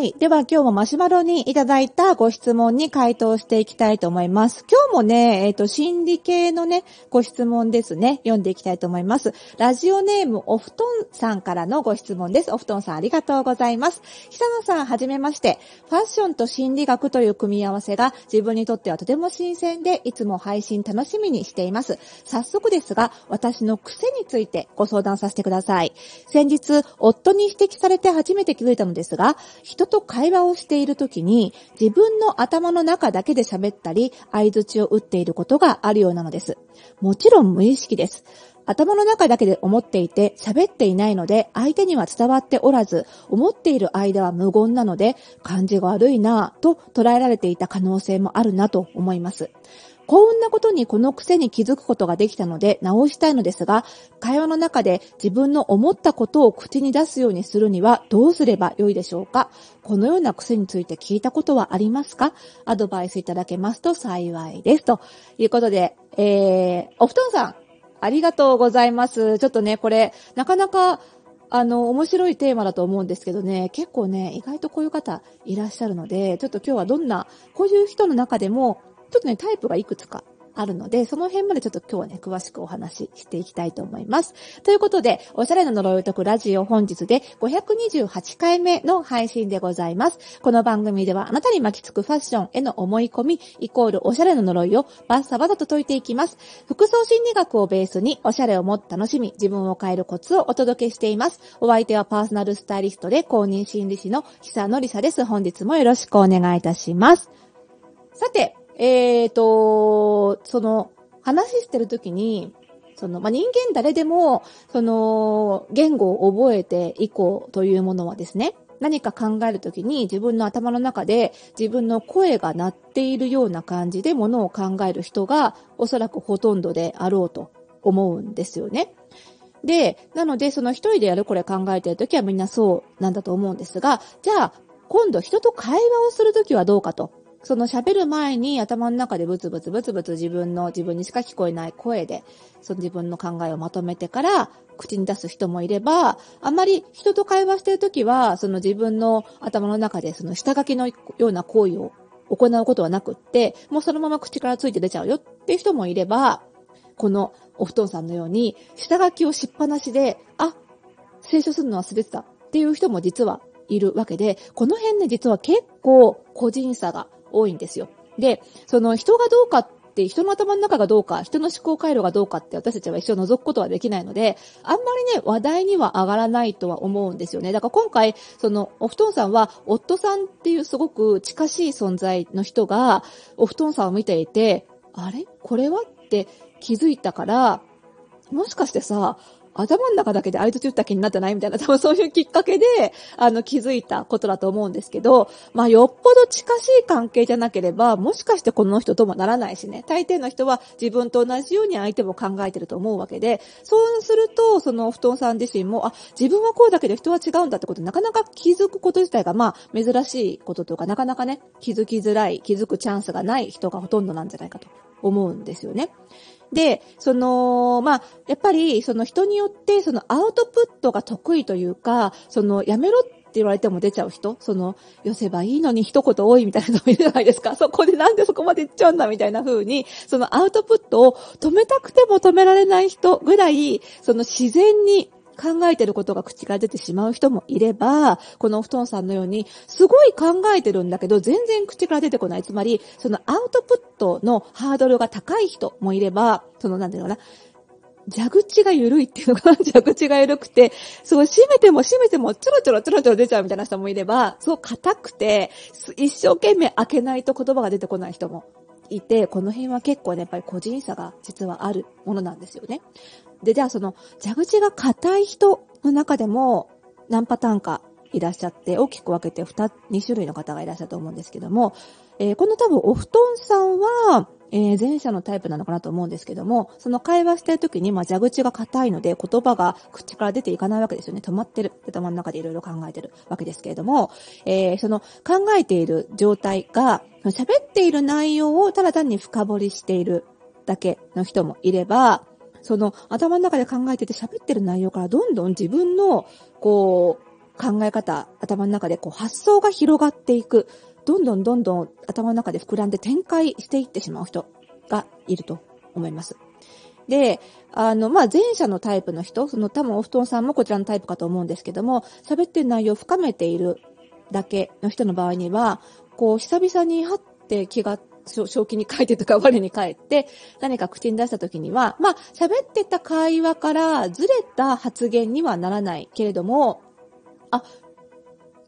はい。では今日もマシュマロにいただいたご質問に回答していきたいと思います。今日もね、えっ、と、心理系のね、ご質問ですね、読んでいきたいと思います。ラジオネームおふとんさんからのご質問です。おふとんさんありがとうございます。久野さんはじめまして。ファッションと心理学という組み合わせが自分にとってはとても新鮮で、いつも配信楽しみにしています。早速ですが、私の癖についてご相談させてください。先日、夫に指摘されて初めて気づいたのですが、人と会話をしているときに、自分の頭の中だけで喋ったり、相槌を打っていることがあるようなのです。もちろん無意識です。頭の中だけで思っていて喋っていないので相手には伝わっておらず思っている間は無言なので感じが悪いなぁと捉えられていた可能性もあるなと思います。幸運なことにこの癖に気づくことができたので直したいのですが、会話の中で自分の思ったことを口に出すようにするにはどうすればよいでしょうか？このような癖について聞いたことはありますか？アドバイスいただけますと幸いです。ということで、えー、お布団さん、ありがとうございます。ちょっとね、これ、なかなか、あの、面白いテーマだと思うんですけどね、結構ね、意外とこういう方いらっしゃるので、ちょっと今日はどんな、こういう人の中でも、ちょっとね、タイプがいくつかあるので、その辺までちょっと今日はね、詳しくお話ししていきたいと思います。ということで、おしゃれな呪いを解くラジオ本日で528回目の配信でございます。この番組ではあなたに巻きつくファッションへの思い込み、イコールおしゃれな呪いをバッサバサと解いていきます。服装心理学をベースにおしゃれをもっと楽しみ、自分を変えるコツをお届けしています。お相手はパーソナルスタイリストで公認心理師の久野里沙です。本日もよろしくお願いいたします。さて、えーと、その、話してるときに、その、まあ、人間誰でも、その、言語を覚えて以降というものはですね、何か考えるときに自分の頭の中で自分の声が鳴っているような感じでものを考える人がおそらくほとんどであろうと思うんですよね。で、なのでその一人でやるこれ考えてるときはみんなそうなんだと思うんですが、じゃあ今度人と会話をするときはどうかと。その喋る前に頭の中でブツブツブツブツ自分の自分にしか聞こえない声で、その自分の考えをまとめてから口に出す人もいれば、あまり人と会話してるときは、その自分の頭の中でその下書きのような行為を行うことはなくって、もうそのまま口からついて出ちゃうよっていう人もいれば、このお布団さんのように、下書きをしっぱなしで、あ、清書するの忘れてたっていう人も実はいるわけで、この辺ね、実は結構個人差が多いんですよ。で、その人がどうかって、人の頭の中がどうか、人の思考回路がどうかって私たちは一生覗くことはできないので、あんまりね、話題には上がらないとは思うんですよね。だから今回、その、お布団さんは、夫さんっていうすごく近しい存在の人が、お布団さんを見ていて、あれ？これは？って気づいたから、もしかしてさ、頭の中だけで相槌打った気になってないみたいな、多分そういうきっかけで、あの、気づいたことだと思うんですけど、まあ、よっぽど近しい関係じゃなければ、もしかしてこの人ともならないしね。大抵の人は自分と同じように相手も考えてると思うわけで、そうすると、その布団さん自身も、あ、自分はこうだけど人は違うんだってことなかなか気づくこと自体が、まあ、珍しいこととか、なかなかね、気づきづらい、気づくチャンスがない人がほとんどなんじゃないかと思うんですよね。で、その、まあ、やっぱり、その人によって、そのアウトプットが得意というか、その、やめろって言われても出ちゃう人、その、寄せばいいのに一言多いみたいなのもいるじゃないですか。そこでなんでそこまで言っちゃうんだみたいな風に、そのアウトプットを止めたくても止められない人ぐらい、その自然に、考えてることが口から出てしまう人もいれば、このお布団さんのように、すごい考えてるんだけど、全然口から出てこない。つまり、そのアウトプットのハードルが高い人もいれば、その、なんていうのかな、蛇口が緩いっていうのかな 蛇口が緩くて、そう、閉めても閉めてもちょろちょろちょろちょろ出ちゃうみたいな人もいれば、そう硬くて、一生懸命開けないと言葉が出てこない人もいて、この辺は結構ね、やっぱり個人差が実はあるものなんですよね。で、じゃあその、蛇口が硬い人の中でも何パターンかいらっしゃって、大きく分けて 2, 2種類の方がいらっしゃると思うんですけども、えー、この多分お布団さんは、え、前者のタイプなのかなと思うんですけども、その会話してる時に、まあ、蛇口が硬いので、言葉が口から出ていかないわけですよね。止まってる。頭の中でいろいろ考えてるわけですけれども、えー、その考えている状態が、喋っている内容をただ単に深掘りしているだけの人もいれば、その頭の中で考えてて喋ってる内容からどんどん自分の、こう、考え方、頭の中でこう発想が広がっていく。どんどんどんどん頭の中で膨らんで展開していってしまう人がいると思います。で、あの、まあ、前者のタイプの人、その多分お布団さんもこちらのタイプかと思うんですけども、喋ってる内容を深めているだけの人の場合には、こう、久々にはって気が正気に書いてとか我に返って、何か口に出した時には、まあ、喋ってた会話からずれた発言にはならないけれども、あ、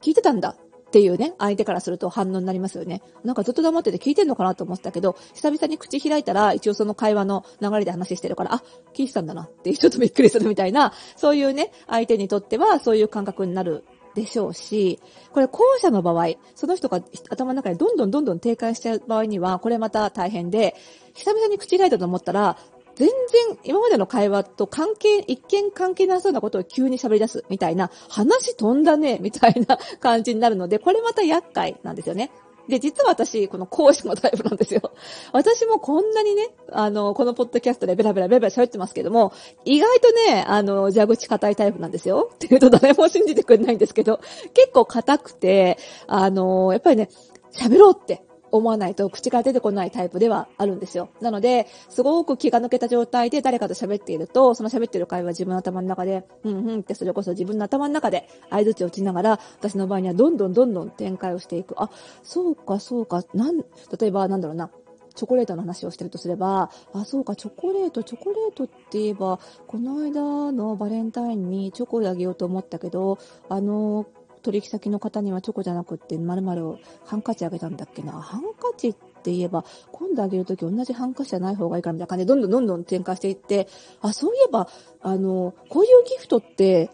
聞いてたんだっていうね、相手からすると反応になりますよね。なんかずっと黙ってて聞いてんのかなと思ってたけど、久々に口開いたら、一応その会話の流れで話してるから、あ、聞いてたんだなってちょっとびっくりするみたいな、そういうね、相手にとってはそういう感覚になるでしょうし、これ後者の場合、その人が頭の中でどんどんどんどん低下しちゃう場合には、これまた大変で、久々に口開いたと思ったら、全然今までの会話と関係、一見関係なさそうなことを急に喋り出すみたいな、話飛んだね、みたいな感じになるので、これまた厄介なんですよね。で、実は私、この講師のタイプなんですよ。私もこんなにね、あの、このポッドキャストでベラベラベラベラ喋ってますけども、意外とね、あの、蛇口硬いタイプなんですよ。っていうと誰も信じてくれないんですけど、結構硬くて、あの、やっぱりね、喋ろうって思わないと口から出てこないタイプではあるんですよ。なので、すごく気が抜けた状態で誰かと喋っていると、その喋ってる会話自分の頭の中で、うんうんってそれこそ自分の頭の中で合図値を打ちながら、私の場合にはどんどんどんどん展開をしていく。あ、そうかそうか、なん、例えばなんだろうな。チョコレートの話をしてるとすれば、あ、そうか、チョコレート、チョコレートって言えば、この間のバレンタインにチョコであげようと思ったけど、あの、取引先の方にはチョコじゃなくって〇〇をハンカチあげたんだっけな。ハンカチって言えば、今度あげるとき同じハンカチじゃない方がいいからみたいな感じで、どんどんどんどん展開していって、あ、そういえば、あの、こういうギフトって、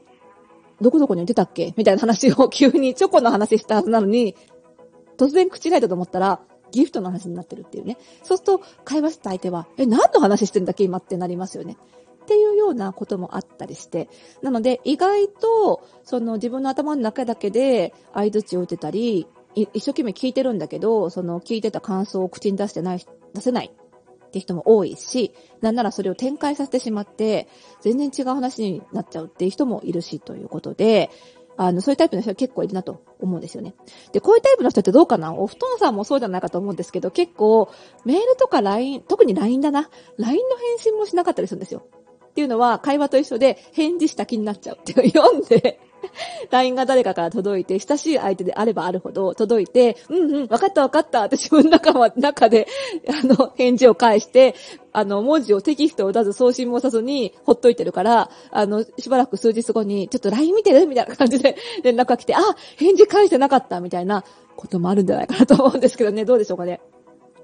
どこどこに出たっけ？みたいな話を急にチョコの話したはずなのに、突然口開いたと思ったら、ギフトの話になってるっていうね。そうすると、会話した相手は、え、何の話してんだっけ？今ってなりますよね。ようなこともあったりして、なので意外と、その自分の頭の中だけで相槌を打てたり、一生懸命聞いてるんだけど、その聞いてた感想を口に出してない、出せないって人も多いし、なんならそれを展開させてしまって、全然違う話になっちゃうっていう人もいるしということで、あの、そういうタイプの人は結構いるなと思うんですよね。で、こういうタイプの人ってどうかな？お布団さんもそうじゃないかと思うんですけど、結構、メールとか LINE、特に LINE だな。LINE の返信もしなかったりするんですよ。っていうのは会話と一緒で返事した気になっちゃうっていう読んで LINE が誰かから届いて、親しい相手であればあるほど届いて、うんうん、わかったわかったって自分の中は、中で、あの、返事を返して、あの、文字をテキストを出ず送信もさずにほっといてるから、あの、しばらく数日後に、ちょっと LINE 見てるみたいな感じで 連絡が来て、あ、返事返してなかったみたいなこともあるんじゃないかなと思うんですけどね、どうでしょうかね。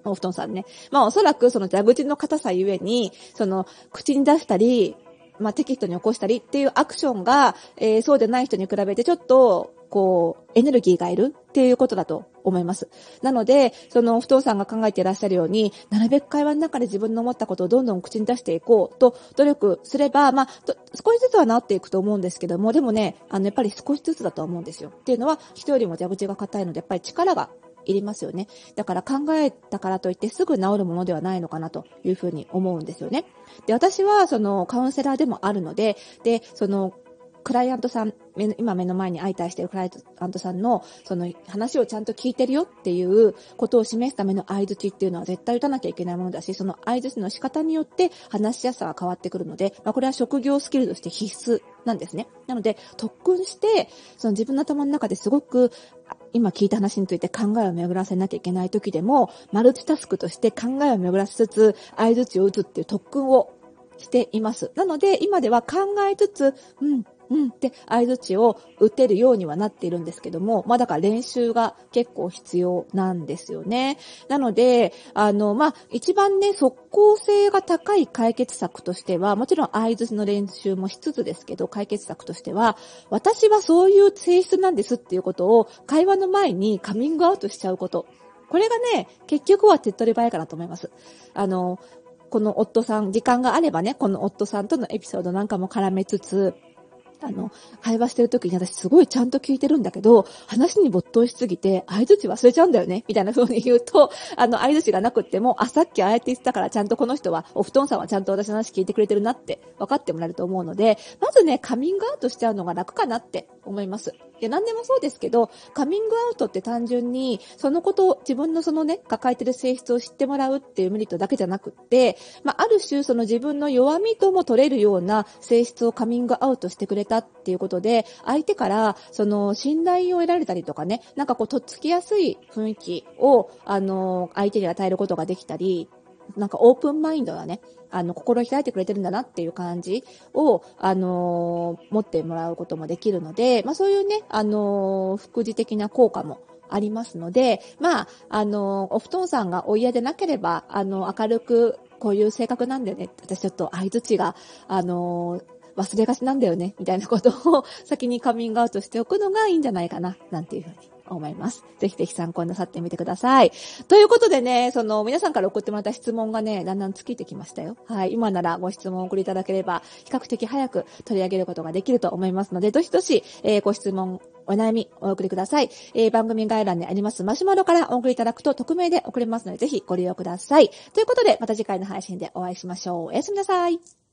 お布団さんね。まあおそらくその蛇口の硬さゆえに、その口に出したり、まあテキストに起こしたりっていうアクションが、えー、そうでない人に比べてちょっと、こう、エネルギーがいるっていうことだと思います。なので、その、不動産が考えていらっしゃるように、なるべく会話の中で自分の思ったことをどんどん口に出していこうと努力すれば、まあ、少しずつは治っていくと思うんですけども、でもね、あの、やっぱり少しずつだと思うんですよ。っていうのは、人よりも蛇口が硬いので、やっぱり力がいりますよね。だから考えたからといってすぐ治るものではないのかなというふうに思うんですよね。で、私はそのカウンセラーでもあるので、で、そのクライアントさん、今目の前に相対しているクライアントさんの、その話をちゃんと聞いてるよっていうことを示すための合図値っていうのは絶対打たなきゃいけないものだし、その合図値の仕方によって話しやすさが変わってくるので、まあ、これは職業スキルとして必須なんですね。なので、特訓して、その自分の頭の中ですごく、今聞いた話について考えを巡らせなきゃいけない時でも、マルチタスクとして考えを巡らせつつ、合図値を打つっていう特訓をしています。なので、今では考えつつ、うん、うんって合図値を打てるようにはなっているんですけども、まあだから練習が結構必要なんですよね。なので、あの、まあ一番ね、即効性が高い解決策としては、もちろん合図の練習もしつつですけど、解決策としては、私はそういう性質なんですっていうことを会話の前にカミングアウトしちゃうこと。これがね、結局は手っ取り早いかなと思います。あの、この夫さん、時間があればね、この夫さんとのエピソードなんかも絡めつつ、あの、会話してる時に私すごいちゃんと聞いてるんだけど、話に没頭しすぎて、合図値忘れちゃうんだよね、みたいな風に言うと、あの、合図値がなくっても、あ、さっきああやって言ってたから、ちゃんとこの人は、お布団さんはちゃんと私の話聞いてくれてるなって分かってもらえると思うので、まずね、カミングアウトしちゃうのが楽かなって思います。で、何でもそうですけど、カミングアウトって単純に、そのことを、自分のそのね、抱えてる性質を知ってもらうっていうメリットだけじゃなくって、まあ、ある種その自分の弱みとも取れるような性質をカミングアウトしてくれたっていうことで、相手から、その、信頼を得られたりとかね、なんかこう、とっつきやすい雰囲気を、あの、相手に与えることができたり、なんかオープンマインドだね。あの、心開いてくれてるんだなっていう感じを、あのー、持ってもらうこともできるので、まあそういうね、あのー、副次的な効果もありますので、まあ、あのー、お布団さんがお嫌でなければ、あの、明るく、こういう性格なんだよね。私ちょっと相槌が、あの忘れがちなんだよね、みたいなことを先にカミングアウトしておくのがいいんじゃないかな、なんていうふうに思います。ぜひぜひ参考になさってみてください。ということでね、その皆さんから送ってもらった質問がね、だんだん尽きてきましたよ。はい。今ならご質問を送りいただければ、比較的早く取り上げることができると思いますので、どしどし、えー、ご質問、お悩みお送りください。えー、番組概要欄にありますマシュマロからお送りいただくと匿名で送れますので、ぜひご利用ください。ということで、また次回の配信でお会いしましょう。おやすみなさい。